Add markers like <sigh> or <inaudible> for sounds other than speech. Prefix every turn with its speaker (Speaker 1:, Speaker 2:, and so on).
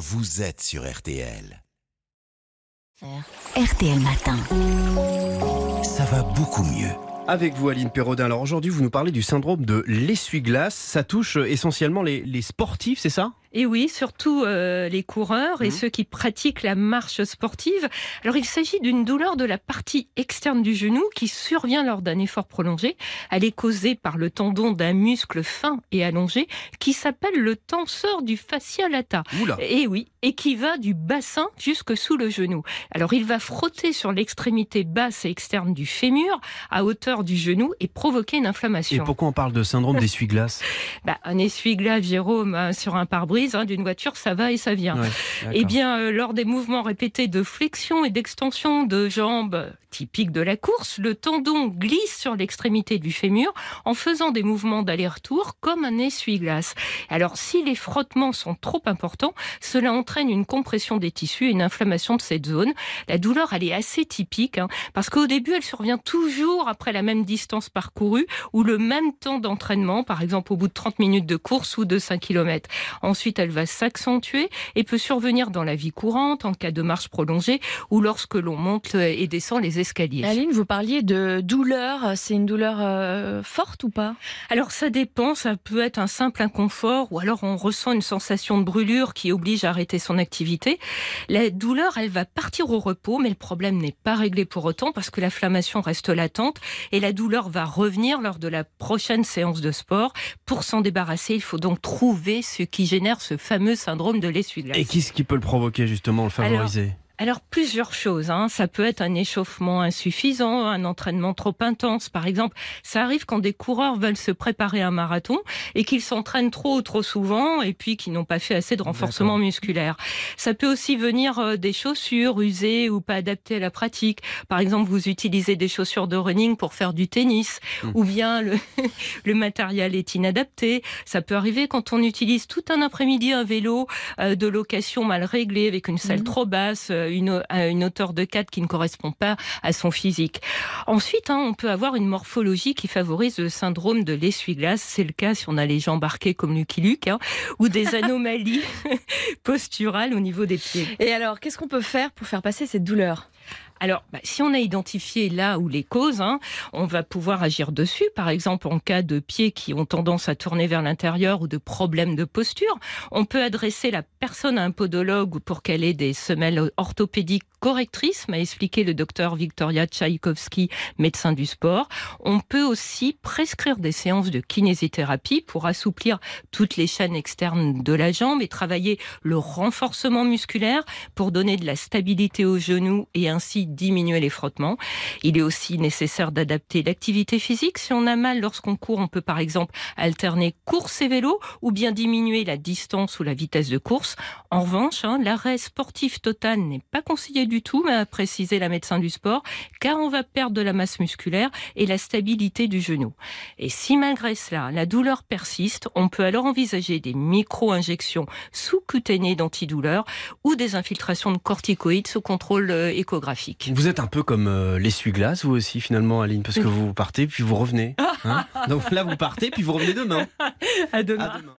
Speaker 1: vous êtes sur RTL.
Speaker 2: RTL Matin.
Speaker 1: Ça va beaucoup mieux.
Speaker 3: Avec vous, Aline Perraudin. Alors aujourd'hui, vous nous parlez du syndrome de l'essuie-glace. Ça touche essentiellement les, les sportifs, c'est ça?
Speaker 4: Et oui, surtout euh, les coureurs et
Speaker 3: Mhm.
Speaker 4: ceux qui pratiquent la marche sportive. Alors il s'agit d'une douleur de la partie externe du genou qui survient lors d'un effort prolongé. Elle est causée par le tendon d'un muscle fin et allongé qui s'appelle le tenseur du fascia lata.
Speaker 3: Oula
Speaker 4: Et oui, et qui va du bassin jusque sous le genou. Alors il va frotter sur l'extrémité basse et externe du fémur à hauteur du genou et provoquer une
Speaker 3: Et
Speaker 4: inflammation.
Speaker 3: pourquoi on parle de syndrome <laughs> d'essuie-glace
Speaker 4: Bah, un essuie-glace, Jérôme, hein, sur un pare-brise hein, d'une voiture, ça va et ça vient.
Speaker 3: Ouais,
Speaker 4: Eh bien, euh, lors des mouvements répétés de flexion et d'extension de jambes typiques de la course, le tendon glisse sur l'extrémité du fémur en faisant des mouvements d'aller-retour comme un essuie-glace. Alors, si les frottements sont trop importants, cela entraîne une compression des tissus et une inflammation de cette zone. La douleur, elle est assez typique hein, parce qu'au début, elle survient toujours après la même distance parcourue ou le même temps d'entraînement, par exemple au bout de 30 minutes de course ou de 5 km. Ensuite, elle va s'accentuer et peut survenir dans la vie courante, en cas de marche prolongée ou lorsque l'on monte et descend les escaliers.
Speaker 2: Aline, vous parliez de douleur. C'est une douleur euh, forte ou pas?
Speaker 4: Alors ça dépend, ça peut être un simple inconfort ou alors on ressent une sensation de brûlure qui oblige à arrêter son activité. La douleur, elle va partir au repos, mais le problème n'est pas réglé pour autant parce que l'inflammation reste latente et la douleur va revenir lors de la prochaine séance de sport. Pour s'en débarrasser, il faut donc trouver ce qui génère ce fameux syndrome de l'essuie-glace.
Speaker 3: Et qu'est-ce qui peut le provoquer justement, le favoriser?
Speaker 4: Alors plusieurs choses. Hein. Ça peut être un échauffement insuffisant, un entraînement trop intense, par exemple. Ça arrive quand des coureurs veulent se préparer à un marathon et qu'ils s'entraînent trop ou trop souvent et puis qu'ils n'ont pas fait assez de renforcement musculaire. Ça peut aussi venir euh, des chaussures usées ou pas adaptées à la pratique. Par exemple, vous utilisez des chaussures de running pour faire du tennis
Speaker 3: Hmm.
Speaker 4: ou bien le, <laughs> le matériel est inadapté. Ça peut arriver quand on utilise tout un après-midi un vélo euh, de location mal réglé avec une selle
Speaker 2: Mhm.
Speaker 4: trop basse, euh, une, à une hauteur de 4 qui ne correspond pas à son physique. Ensuite, hein, on peut avoir une morphologie qui favorise le syndrome de l'essuie-glace. C'est le cas si on a les jambes arquées comme Lucky Luke hein, ou des <laughs> anomalies <laughs> posturales au niveau des pieds.
Speaker 2: Et alors, qu'est-ce qu'on peut faire pour faire passer cette douleur?
Speaker 4: Alors, bah, si on a identifié là où les causes, hein, on va pouvoir agir dessus. Par exemple, en cas de pieds qui ont tendance à tourner vers l'intérieur ou de problèmes de posture, on peut adresser la personne à un podologue pour qu'elle ait des semelles orthopédiques correctrices, m'a expliqué le docteur Victoria Tchaïkovski, médecin du sport. On peut aussi prescrire des séances de kinésithérapie pour assouplir toutes les chaînes externes de la jambe et travailler le renforcement musculaire pour donner de la stabilité aux genoux et ainsi diminuer les frottements. Il est aussi nécessaire d'adapter l'activité physique. Si on a mal lorsqu'on court, on peut par exemple alterner course et vélo ou bien diminuer la distance ou la vitesse de course. En revanche, hein, l'arrêt sportif total n'est pas conseillé du tout, m'a précisé la médecin du sport, car on va perdre de la masse musculaire et la stabilité du genou. Et si malgré cela, la douleur persiste, on peut alors envisager des micro-injections sous-cutanées d'antidouleurs ou des infiltrations de corticoïdes sous contrôle euh,
Speaker 3: Vous êtes un peu comme euh, l'essuie-glace, vous aussi, finalement, Aline, parce que vous partez, puis vous revenez. hein <laughs> Donc là, vous partez, puis vous revenez demain.
Speaker 4: À demain.
Speaker 3: À demain.